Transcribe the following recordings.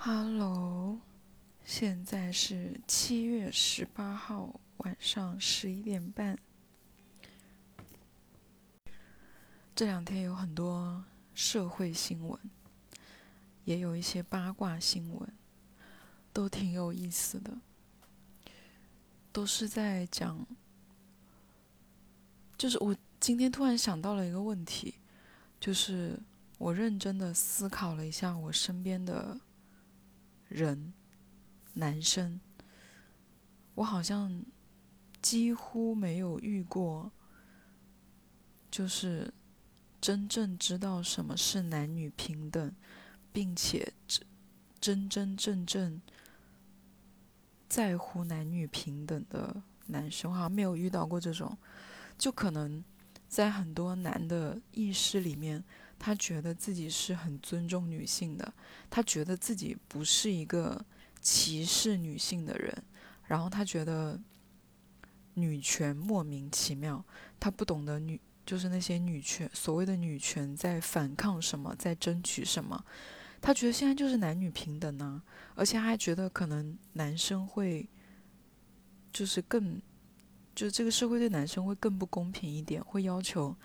Hello，现在是七月十八号晚上十一点半。这两天有很多社会新闻，也有一些八卦新闻，都挺有意思的。都是在讲，就是我今天突然想到了一个问题，就是我认真的思考了一下我身边的。人，男生，我好像几乎没有遇过，就是真正知道什么是男女平等，并且真真真正正在乎男女平等的男生，好像没有遇到过这种。就可能在很多男的意识里面。他觉得自己是很尊重女性的，他觉得自己不是一个歧视女性的人，然后他觉得女权莫名其妙，他不懂得女就是那些女权所谓的女权在反抗什么，在争取什么，他觉得现在就是男女平等呢，而且还觉得可能男生会就是更就是这个社会对男生会更不公平一点，会要求。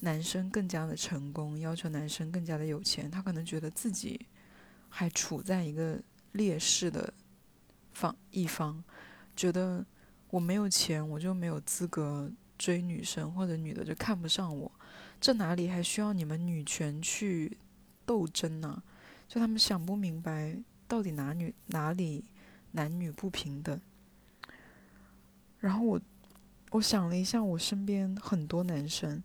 男生更加的成功，要求男生更加的有钱，他可能觉得自己还处在一个劣势的方一方，觉得我没有钱，我就没有资格追女生，或者女的就看不上我，这哪里还需要你们女权去斗争呢？就他们想不明白，到底哪女哪里男女不平等。然后我我想了一下，我身边很多男生。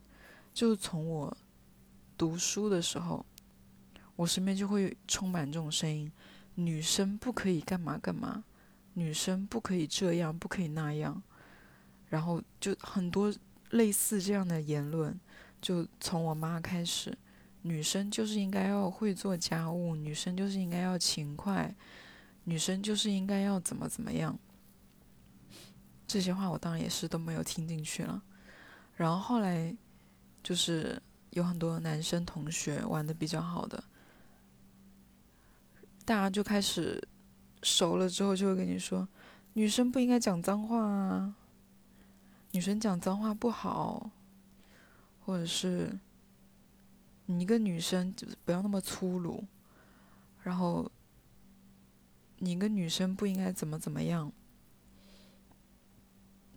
就从我读书的时候，我身边就会充满这种声音：女生不可以干嘛干嘛，女生不可以这样，不可以那样。然后就很多类似这样的言论，就从我妈开始，女生就是应该要会做家务，女生就是应该要勤快，女生就是应该要怎么怎么样。这些话我当然也是都没有听进去了。然后后来。就是有很多男生同学玩的比较好的，大家就开始熟了之后就会跟你说，女生不应该讲脏话啊，女生讲脏话不好，或者是你一个女生就不要那么粗鲁，然后你一个女生不应该怎么怎么样，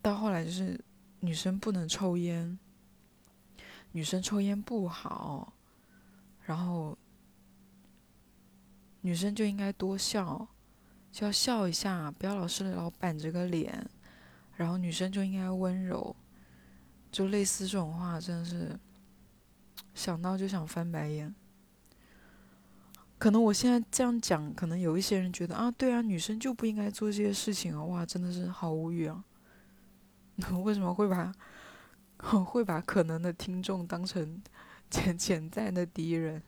到后来就是女生不能抽烟。女生抽烟不好，然后女生就应该多笑，就要笑一下，不要老是老板着个脸。然后女生就应该温柔，就类似这种话，真的是想到就想翻白眼。可能我现在这样讲，可能有一些人觉得啊，对啊，女生就不应该做这些事情啊，哇，真的是好无语啊！为什么会把？会把可能的听众当成 潜潜在的敌人。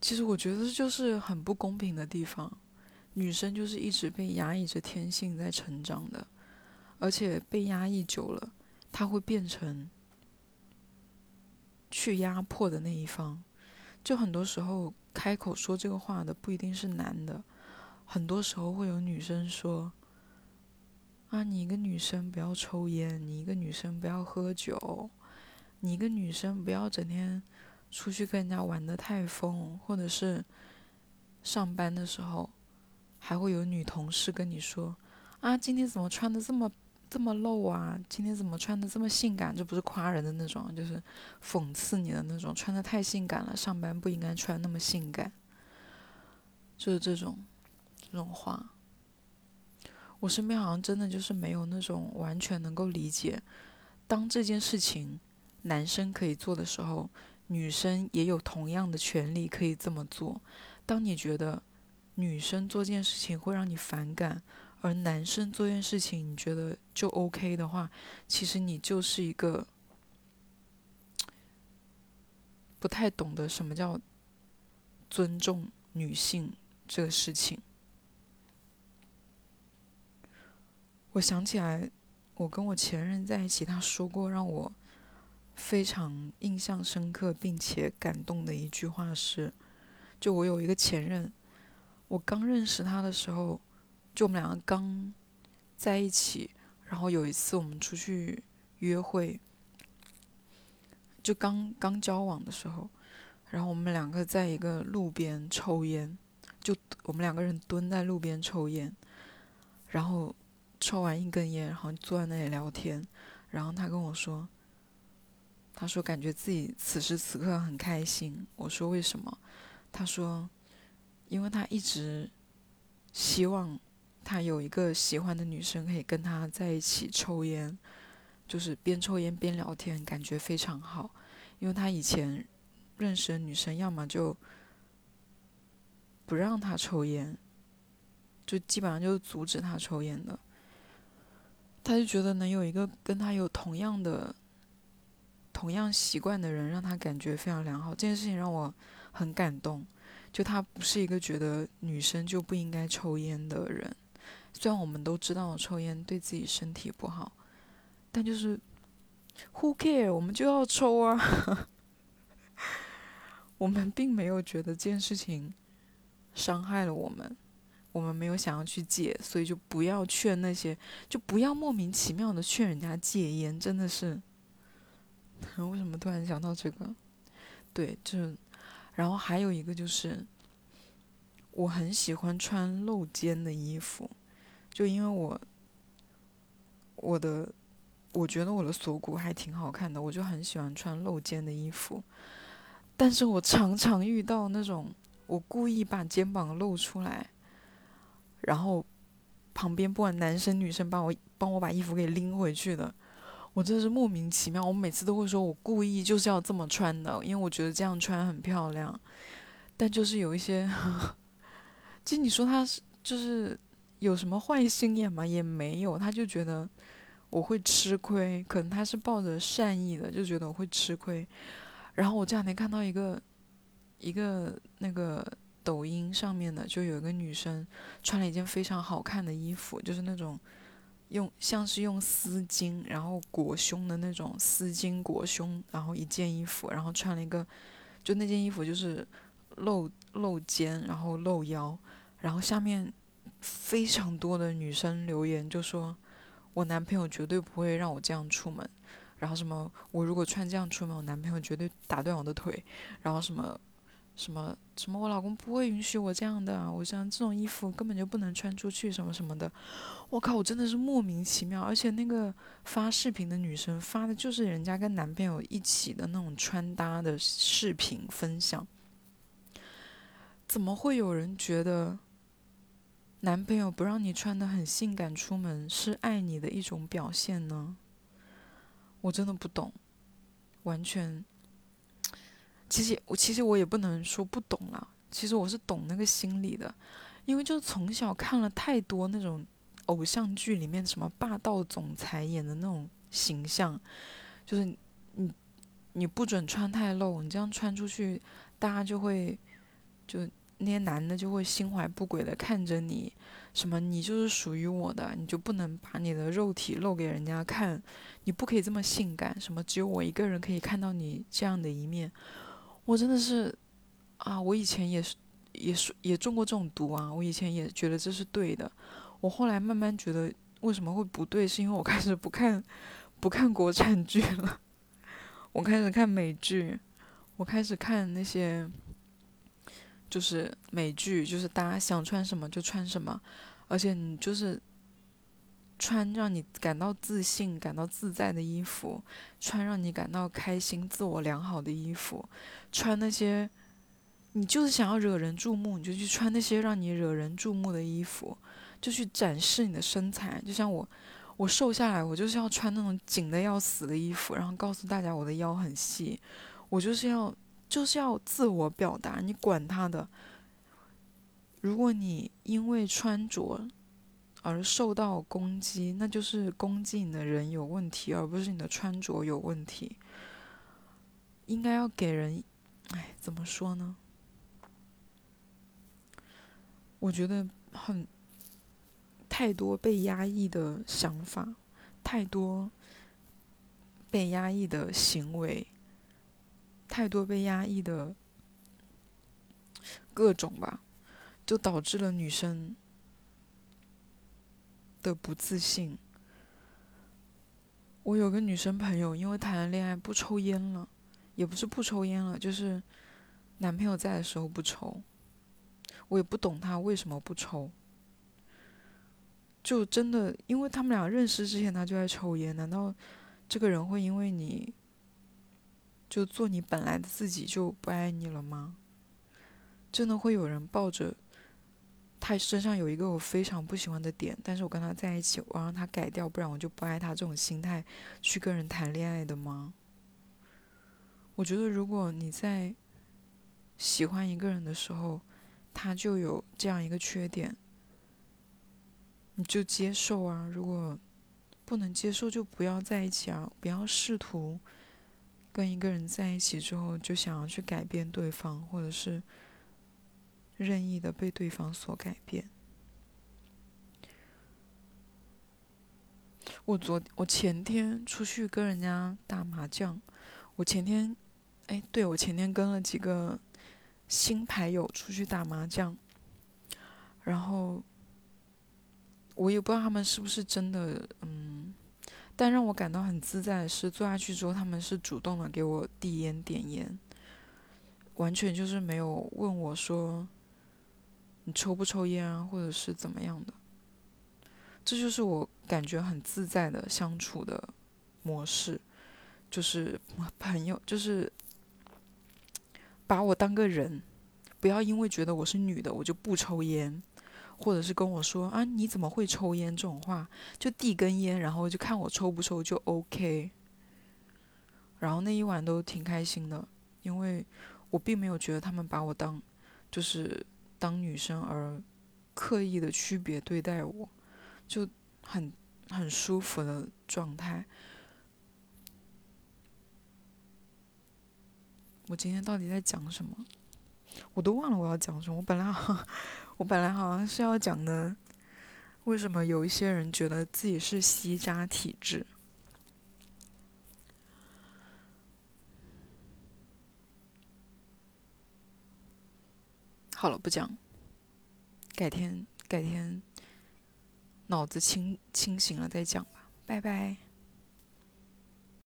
其实我觉得就是很不公平的地方。女生就是一直被压抑着天性在成长的，而且被压抑久了，她会变成去压迫的那一方。就很多时候开口说这个话的不一定是男的，很多时候会有女生说。啊，你一个女生不要抽烟，你一个女生不要喝酒，你一个女生不要整天出去跟人家玩的太疯，或者是上班的时候还会有女同事跟你说：“啊，今天怎么穿的这么这么露啊？今天怎么穿的这么性感？这不是夸人的那种，就是讽刺你的那种，穿的太性感了，上班不应该穿那么性感。”就是这种这种话。我身边好像真的就是没有那种完全能够理解，当这件事情男生可以做的时候，女生也有同样的权利可以这么做。当你觉得女生做件事情会让你反感，而男生做件事情你觉得就 OK 的话，其实你就是一个不太懂得什么叫尊重女性这个事情。我想起来，我跟我前任在一起，他说过让我非常印象深刻并且感动的一句话是：就我有一个前任，我刚认识他的时候，就我们两个刚在一起，然后有一次我们出去约会，就刚刚交往的时候，然后我们两个在一个路边抽烟，就我们两个人蹲在路边抽烟，然后抽完一根烟，然后坐在那里聊天，然后他跟我说，他说感觉自己此时此刻很开心，我说为什么？他说，因为他一直希望他有一个喜欢的女生可以跟他在一起抽烟，就是边抽烟边聊天，感觉非常好。因为他以前认识的女生，要么就不让他抽烟，就基本上就是阻止他抽烟的。他就觉得能有一个跟他有同样的、同样习惯的人，让他感觉非常良好。这件事情让我。很感动，就他不是一个觉得女生就不应该抽烟的人。虽然我们都知道抽烟对自己身体不好，但就是 who care，我们就要抽啊。我们并没有觉得这件事情伤害了我们，我们没有想要去戒，所以就不要劝那些，就不要莫名其妙的劝人家戒烟，真的是。为什么突然想到这个？对，就。然后还有一个就是，我很喜欢穿露肩的衣服，就因为我，我的，我觉得我的锁骨还挺好看的，我就很喜欢穿露肩的衣服。但是我常常遇到那种，我故意把肩膀露出来，然后旁边不管男生女生帮我帮我把衣服给拎回去的。我真的是莫名其妙，我每次都会说，我故意就是要这么穿的，因为我觉得这样穿很漂亮。但就是有一些，其实你说他是就是有什么坏心眼吗？也没有，他就觉得我会吃亏，可能他是抱着善意的，就觉得我会吃亏。然后我这两天看到一个一个那个抖音上面的，就有一个女生穿了一件非常好看的衣服，就是那种。用像是用丝巾，然后裹胸的那种丝巾裹胸，然后一件衣服，然后穿了一个，就那件衣服就是露露肩，然后露腰，然后下面非常多的女生留言就说，我男朋友绝对不会让我这样出门，然后什么我如果穿这样出门，我男朋友绝对打断我的腿，然后什么。什么什么？我老公不会允许我这样的。我像这种衣服根本就不能穿出去，什么什么的。我靠，我真的是莫名其妙。而且那个发视频的女生发的就是人家跟男朋友一起的那种穿搭的视频分享。怎么会有人觉得男朋友不让你穿的很性感出门是爱你的一种表现呢？我真的不懂，完全。其实我其实我也不能说不懂了，其实我是懂那个心理的，因为就从小看了太多那种偶像剧里面什么霸道总裁演的那种形象，就是你你不准穿太露，你这样穿出去，大家就会就那些男的就会心怀不轨的看着你，什么你就是属于我的，你就不能把你的肉体露给人家看，你不可以这么性感，什么只有我一个人可以看到你这样的一面。我真的是，啊！我以前也是，也是也中过这种毒啊！我以前也觉得这是对的，我后来慢慢觉得为什么会不对，是因为我开始不看，不看国产剧了，我开始看美剧，我开始看那些，就是美剧，就是大家想穿什么就穿什么，而且你就是。穿让你感到自信、感到自在的衣服，穿让你感到开心、自我良好的衣服，穿那些你就是想要惹人注目，你就去穿那些让你惹人注目的衣服，就去展示你的身材。就像我，我瘦下来，我就是要穿那种紧的要死的衣服，然后告诉大家我的腰很细。我就是要就是要自我表达，你管他的。如果你因为穿着，而受到攻击，那就是攻击你的人有问题，而不是你的穿着有问题。应该要给人，哎，怎么说呢？我觉得很太多被压抑的想法，太多被压抑的行为，太多被压抑的各种吧。就导致了女生的不自信。我有个女生朋友，因为谈了恋爱不抽烟了，也不是不抽烟了，就是男朋友在的时候不抽。我也不懂她为什么不抽。就真的，因为他们俩认识之前他就在抽烟，难道这个人会因为你就做你本来的自己就不爱你了吗？真的会有人抱着他身上有一个我非常不喜欢的点，但是我跟他在一起，我让他改掉，不然我就不爱他这种心态去跟人谈恋爱的吗？我觉得如果你在喜欢一个人的时候，他就有这样一个缺点。你就接受啊，如果不能接受，就不要在一起啊！不要试图跟一个人在一起之后就想要去改变对方，或者是任意的被对方所改变。我昨我前天出去跟人家打麻将，我前天，哎，对我前天跟了几个新牌友出去打麻将，然后。我也不知道他们是不是真的，嗯，但让我感到很自在是，坐下去之后，他们是主动的给我递烟点烟，完全就是没有问我说你抽不抽烟啊，或者是怎么样的。这就是我感觉很自在的相处的模式，就是朋友，就是把我当个人，不要因为觉得我是女的，我就不抽烟。或者是跟我说啊，你怎么会抽烟这种话，就递根烟，然后就看我抽不抽就 OK。然后那一晚都挺开心的，因为我并没有觉得他们把我当就是当女生而刻意的区别对待我，就很很舒服的状态。我今天到底在讲什么？我都忘了我要讲什么。我本来好。我本来好像是要讲的，为什么有一些人觉得自己是吸渣体质？好了，不讲，改天改天脑子清清醒了再讲吧，拜拜。